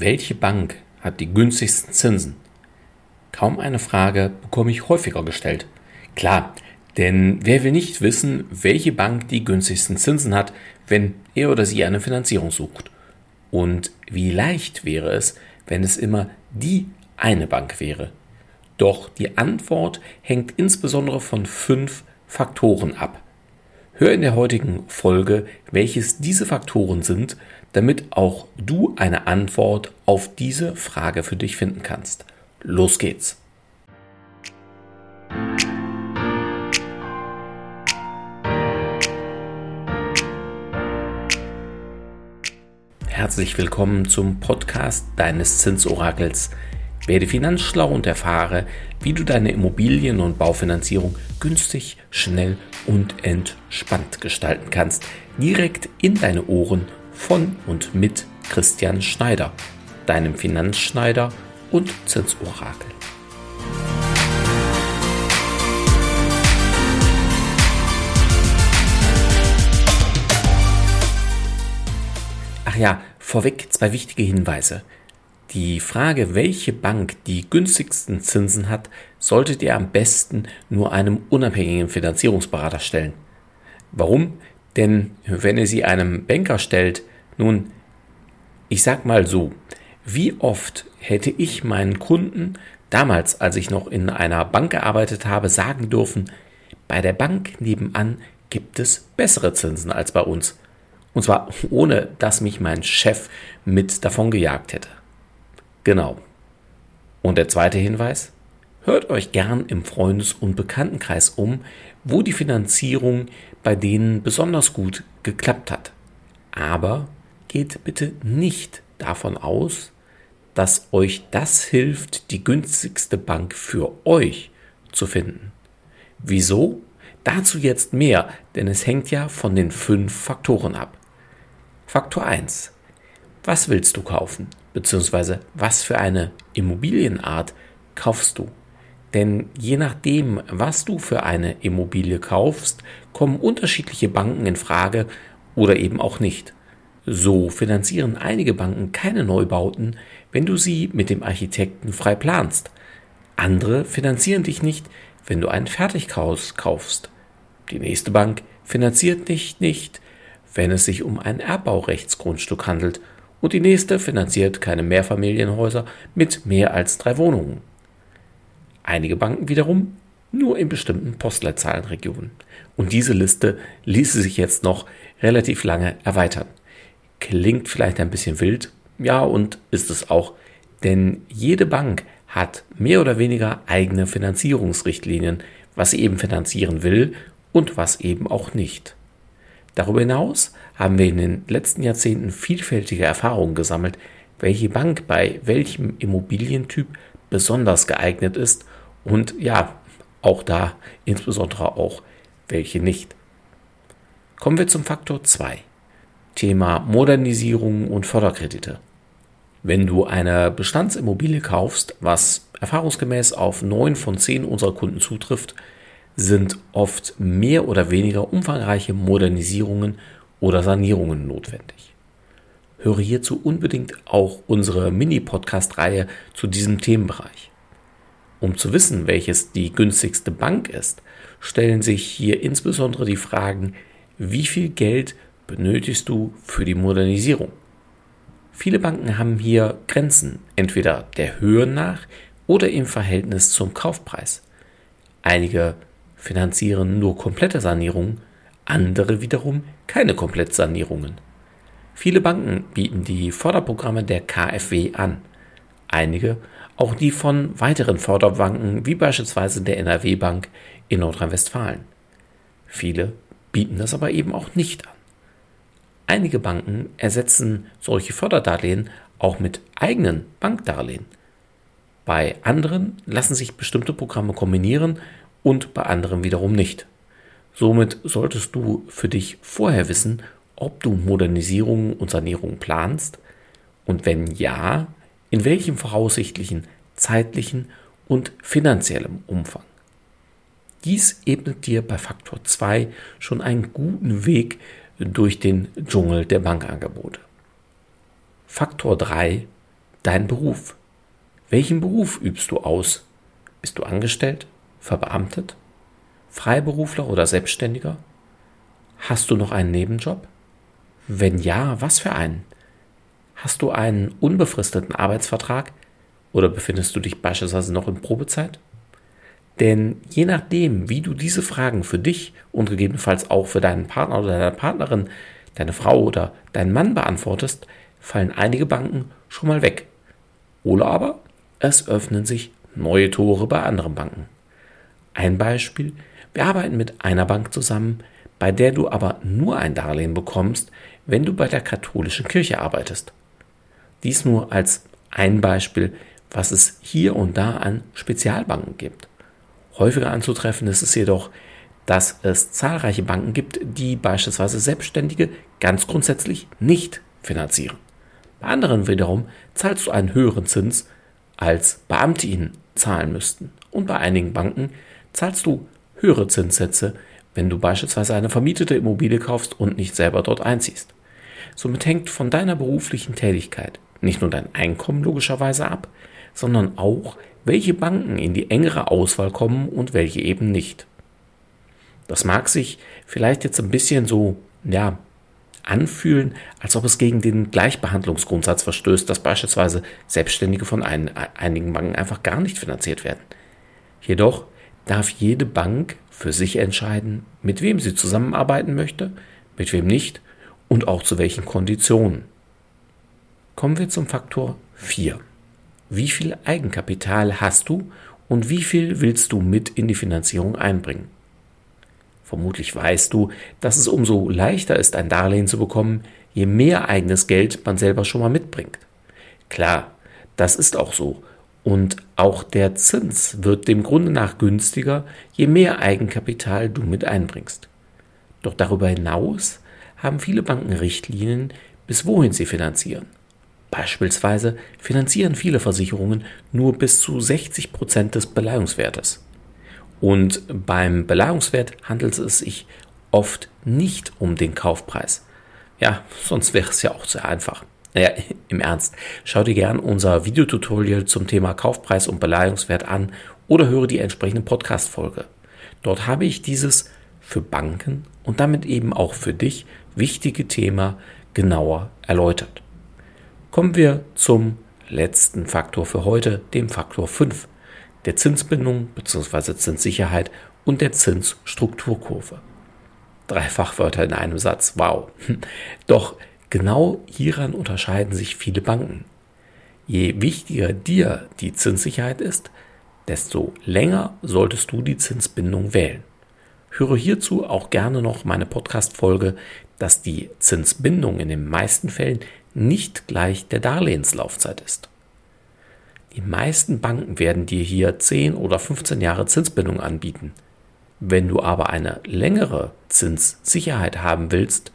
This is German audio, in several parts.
Welche Bank hat die günstigsten Zinsen? Kaum eine Frage bekomme ich häufiger gestellt. Klar, denn wer will nicht wissen, welche Bank die günstigsten Zinsen hat, wenn er oder sie eine Finanzierung sucht? Und wie leicht wäre es, wenn es immer die eine Bank wäre? Doch die Antwort hängt insbesondere von fünf Faktoren ab. Hör in der heutigen Folge, welches diese Faktoren sind, damit auch du eine Antwort auf diese Frage für dich finden kannst. Los geht's! Herzlich willkommen zum Podcast deines Zinsorakels. Werde finanzschlau und erfahre, wie du deine Immobilien- und Baufinanzierung günstig, schnell und entspannt gestalten kannst. Direkt in deine Ohren von und mit Christian Schneider, deinem Finanzschneider und Zinsorakel. Ach ja, vorweg zwei wichtige Hinweise. Die Frage, welche Bank die günstigsten Zinsen hat, solltet ihr am besten nur einem unabhängigen Finanzierungsberater stellen. Warum? Denn wenn ihr sie einem Banker stellt, nun, ich sag mal so, wie oft hätte ich meinen Kunden damals, als ich noch in einer Bank gearbeitet habe, sagen dürfen, bei der Bank nebenan gibt es bessere Zinsen als bei uns. Und zwar ohne, dass mich mein Chef mit davon gejagt hätte. Genau. Und der zweite Hinweis? Hört euch gern im Freundes- und Bekanntenkreis um, wo die Finanzierung bei denen besonders gut geklappt hat. Aber geht bitte nicht davon aus, dass euch das hilft, die günstigste Bank für euch zu finden. Wieso? Dazu jetzt mehr, denn es hängt ja von den fünf Faktoren ab. Faktor 1. Was willst du kaufen? Beziehungsweise was für eine Immobilienart kaufst du. Denn je nachdem, was du für eine Immobilie kaufst, kommen unterschiedliche Banken in Frage oder eben auch nicht. So finanzieren einige Banken keine Neubauten, wenn du sie mit dem Architekten frei planst. Andere finanzieren dich nicht, wenn du ein Fertighaus kaufst. Die nächste Bank finanziert dich nicht, wenn es sich um ein Erbbaurechtsgrundstück handelt und die nächste finanziert keine Mehrfamilienhäuser mit mehr als drei Wohnungen. Einige Banken wiederum nur in bestimmten Postleitzahlenregionen. Und diese Liste ließe sich jetzt noch relativ lange erweitern. Klingt vielleicht ein bisschen wild, ja und ist es auch, denn jede Bank hat mehr oder weniger eigene Finanzierungsrichtlinien, was sie eben finanzieren will und was eben auch nicht. Darüber hinaus haben wir in den letzten Jahrzehnten vielfältige Erfahrungen gesammelt, welche Bank bei welchem Immobilientyp besonders geeignet ist und ja, auch da insbesondere auch welche nicht. Kommen wir zum Faktor 2. Thema Modernisierung und Förderkredite. Wenn du eine Bestandsimmobilie kaufst, was erfahrungsgemäß auf neun von zehn unserer Kunden zutrifft, sind oft mehr oder weniger umfangreiche Modernisierungen oder Sanierungen notwendig. Höre hierzu unbedingt auch unsere Mini-Podcast-Reihe zu diesem Themenbereich. Um zu wissen, welches die günstigste Bank ist, stellen sich hier insbesondere die Fragen, wie viel Geld benötigst du für die Modernisierung? Viele Banken haben hier Grenzen, entweder der Höhe nach oder im Verhältnis zum Kaufpreis. Einige finanzieren nur komplette Sanierungen, andere wiederum keine Komplettsanierungen. Viele Banken bieten die Förderprogramme der KfW an, einige auch die von weiteren Förderbanken wie beispielsweise der NRW Bank in Nordrhein-Westfalen. Viele bieten das aber eben auch nicht an. Einige Banken ersetzen solche Förderdarlehen auch mit eigenen Bankdarlehen. Bei anderen lassen sich bestimmte Programme kombinieren und bei anderen wiederum nicht. Somit solltest du für dich vorher wissen, ob du Modernisierung und Sanierung planst und wenn ja, in welchem voraussichtlichen zeitlichen und finanziellem Umfang. Dies ebnet dir bei Faktor 2 schon einen guten Weg durch den Dschungel der Bankangebote. Faktor 3 dein Beruf. Welchen Beruf übst du aus? Bist du angestellt, verbeamtet, Freiberufler oder Selbstständiger? Hast du noch einen Nebenjob? Wenn ja, was für einen? Hast du einen unbefristeten Arbeitsvertrag oder befindest du dich beispielsweise noch in Probezeit? Denn je nachdem, wie du diese Fragen für dich und gegebenenfalls auch für deinen Partner oder deine Partnerin, deine Frau oder deinen Mann beantwortest, fallen einige Banken schon mal weg. Oder aber es öffnen sich neue Tore bei anderen Banken. Ein Beispiel, wir arbeiten mit einer Bank zusammen, bei der du aber nur ein Darlehen bekommst, wenn du bei der katholischen Kirche arbeitest. Dies nur als ein Beispiel, was es hier und da an Spezialbanken gibt. Häufiger anzutreffen ist es jedoch, dass es zahlreiche Banken gibt, die beispielsweise Selbstständige ganz grundsätzlich nicht finanzieren. Bei anderen wiederum zahlst du einen höheren Zins, als Beamte ihn zahlen müssten. Und bei einigen Banken zahlst du höhere Zinssätze, wenn du beispielsweise eine vermietete Immobilie kaufst und nicht selber dort einziehst. Somit hängt von deiner beruflichen Tätigkeit nicht nur dein Einkommen logischerweise ab, sondern auch, welche Banken in die engere Auswahl kommen und welche eben nicht. Das mag sich vielleicht jetzt ein bisschen so, ja, anfühlen, als ob es gegen den Gleichbehandlungsgrundsatz verstößt, dass beispielsweise Selbstständige von ein, einigen Banken einfach gar nicht finanziert werden. Jedoch darf jede Bank für sich entscheiden, mit wem sie zusammenarbeiten möchte, mit wem nicht und auch zu welchen Konditionen. Kommen wir zum Faktor 4. Wie viel Eigenkapital hast du und wie viel willst du mit in die Finanzierung einbringen? Vermutlich weißt du, dass es umso leichter ist, ein Darlehen zu bekommen, je mehr eigenes Geld man selber schon mal mitbringt. Klar, das ist auch so und auch der Zins wird dem Grunde nach günstiger, je mehr Eigenkapital du mit einbringst. Doch darüber hinaus haben viele Banken Richtlinien, bis wohin sie finanzieren. Beispielsweise finanzieren viele Versicherungen nur bis zu 60 Prozent des Beleihungswertes. Und beim Beleihungswert handelt es sich oft nicht um den Kaufpreis. Ja, sonst wäre es ja auch sehr einfach. Naja, im Ernst, schau dir gern unser Videotutorial zum Thema Kaufpreis und Beleihungswert an oder höre die entsprechende Podcast-Folge. Dort habe ich dieses für Banken und damit eben auch für dich wichtige Thema genauer erläutert. Kommen wir zum letzten Faktor für heute, dem Faktor 5, der Zinsbindung bzw. Zinssicherheit und der Zinsstrukturkurve. Drei Fachwörter in einem Satz, wow. Doch Genau hieran unterscheiden sich viele Banken. Je wichtiger dir die Zinssicherheit ist, desto länger solltest du die Zinsbindung wählen. Höre hierzu auch gerne noch meine Podcast-Folge, dass die Zinsbindung in den meisten Fällen nicht gleich der Darlehenslaufzeit ist. Die meisten Banken werden dir hier 10 oder 15 Jahre Zinsbindung anbieten. Wenn du aber eine längere Zinssicherheit haben willst,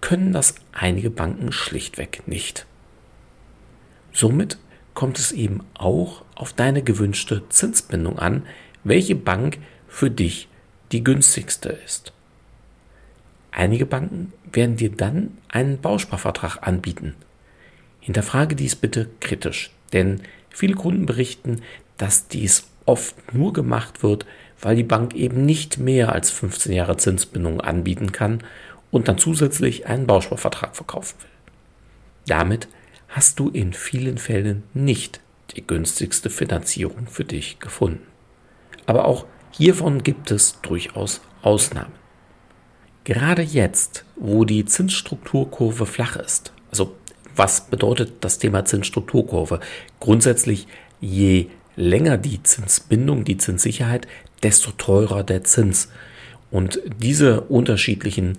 können das einige Banken schlichtweg nicht. Somit kommt es eben auch auf deine gewünschte Zinsbindung an, welche Bank für dich die günstigste ist. Einige Banken werden dir dann einen Bausparvertrag anbieten. Hinterfrage dies bitte kritisch, denn viele Kunden berichten, dass dies oft nur gemacht wird, weil die Bank eben nicht mehr als 15 Jahre Zinsbindung anbieten kann und dann zusätzlich einen Bausparvertrag verkaufen will. Damit hast du in vielen Fällen nicht die günstigste Finanzierung für dich gefunden. Aber auch hiervon gibt es durchaus Ausnahmen. Gerade jetzt, wo die Zinsstrukturkurve flach ist, also was bedeutet das Thema Zinsstrukturkurve? Grundsätzlich, je länger die Zinsbindung, die Zinssicherheit, desto teurer der Zins. Und diese unterschiedlichen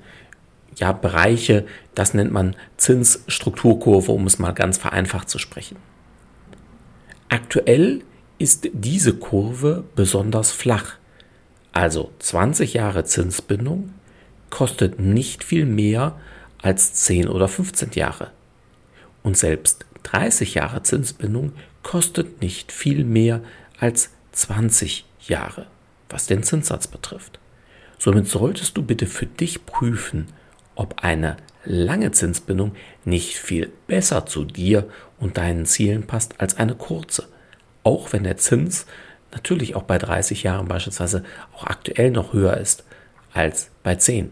ja, Bereiche, das nennt man Zinsstrukturkurve, um es mal ganz vereinfacht zu sprechen. Aktuell ist diese Kurve besonders flach. Also 20 Jahre Zinsbindung kostet nicht viel mehr als 10 oder 15 Jahre. Und selbst 30 Jahre Zinsbindung kostet nicht viel mehr als 20 Jahre, was den Zinssatz betrifft. Somit solltest du bitte für dich prüfen, ob eine lange Zinsbindung nicht viel besser zu dir und deinen Zielen passt als eine kurze. Auch wenn der Zins natürlich auch bei 30 Jahren beispielsweise auch aktuell noch höher ist als bei 10.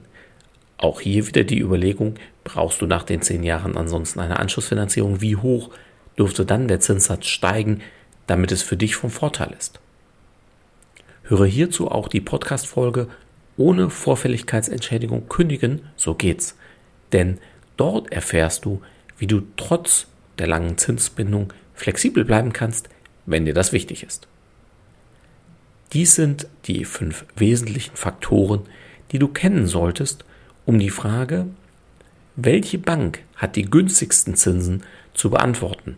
Auch hier wieder die Überlegung, brauchst du nach den 10 Jahren ansonsten eine Anschlussfinanzierung? Wie hoch dürfte dann der Zinssatz steigen, damit es für dich vom Vorteil ist? Höre hierzu auch die Podcast-Folge ohne Vorfälligkeitsentschädigung kündigen, so geht's. Denn dort erfährst du, wie du trotz der langen Zinsbindung flexibel bleiben kannst, wenn dir das wichtig ist. Dies sind die fünf wesentlichen Faktoren, die du kennen solltest, um die Frage, welche Bank hat die günstigsten Zinsen zu beantworten.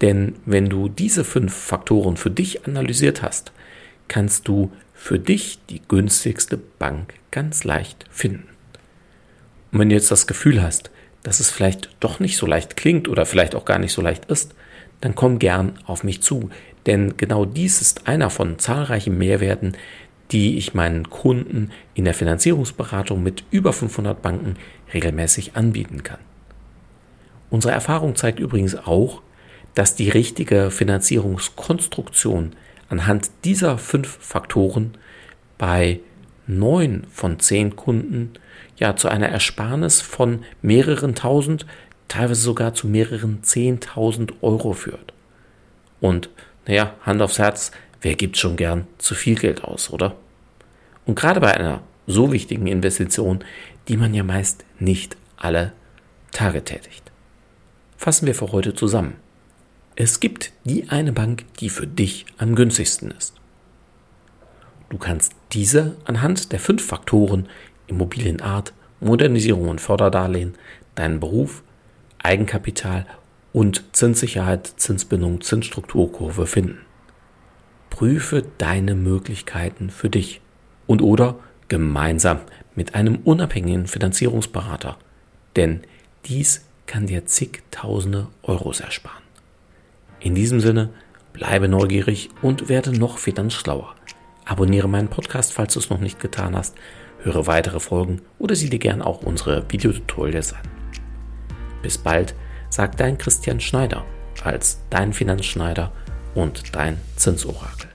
Denn wenn du diese fünf Faktoren für dich analysiert hast, kannst du für dich die günstigste Bank ganz leicht finden. Und wenn du jetzt das Gefühl hast, dass es vielleicht doch nicht so leicht klingt oder vielleicht auch gar nicht so leicht ist, dann komm gern auf mich zu, denn genau dies ist einer von zahlreichen Mehrwerten, die ich meinen Kunden in der Finanzierungsberatung mit über 500 Banken regelmäßig anbieten kann. Unsere Erfahrung zeigt übrigens auch, dass die richtige Finanzierungskonstruktion anhand dieser fünf Faktoren bei neun von zehn Kunden ja zu einer Ersparnis von mehreren tausend, teilweise sogar zu mehreren zehntausend Euro führt. Und naja, Hand aufs Herz, wer gibt schon gern zu viel Geld aus, oder? Und gerade bei einer so wichtigen Investition, die man ja meist nicht alle Tage tätigt. Fassen wir für heute zusammen. Es gibt die eine Bank, die für dich am günstigsten ist. Du kannst diese anhand der fünf Faktoren Immobilienart, Modernisierung und Förderdarlehen, deinen Beruf, Eigenkapital und Zinssicherheit, Zinsbindung, Zinsstrukturkurve finden. Prüfe deine Möglichkeiten für dich und oder gemeinsam mit einem unabhängigen Finanzierungsberater, denn dies kann dir zigtausende Euros ersparen. In diesem Sinne, bleibe neugierig und werde noch finanzschlauer. Abonniere meinen Podcast, falls du es noch nicht getan hast, höre weitere Folgen oder sieh dir gern auch unsere Videotutorials an. Bis bald sagt dein Christian Schneider als dein Finanzschneider und dein Zinsorakel.